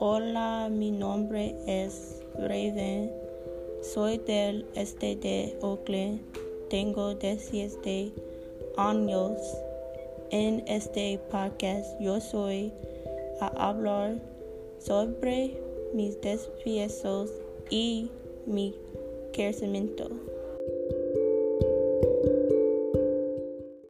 Hola, mi nombre es Raven. Soy del este de Oakland. Tengo 17 años. En este podcast yo soy a hablar sobre mis desafíos y mi crecimiento.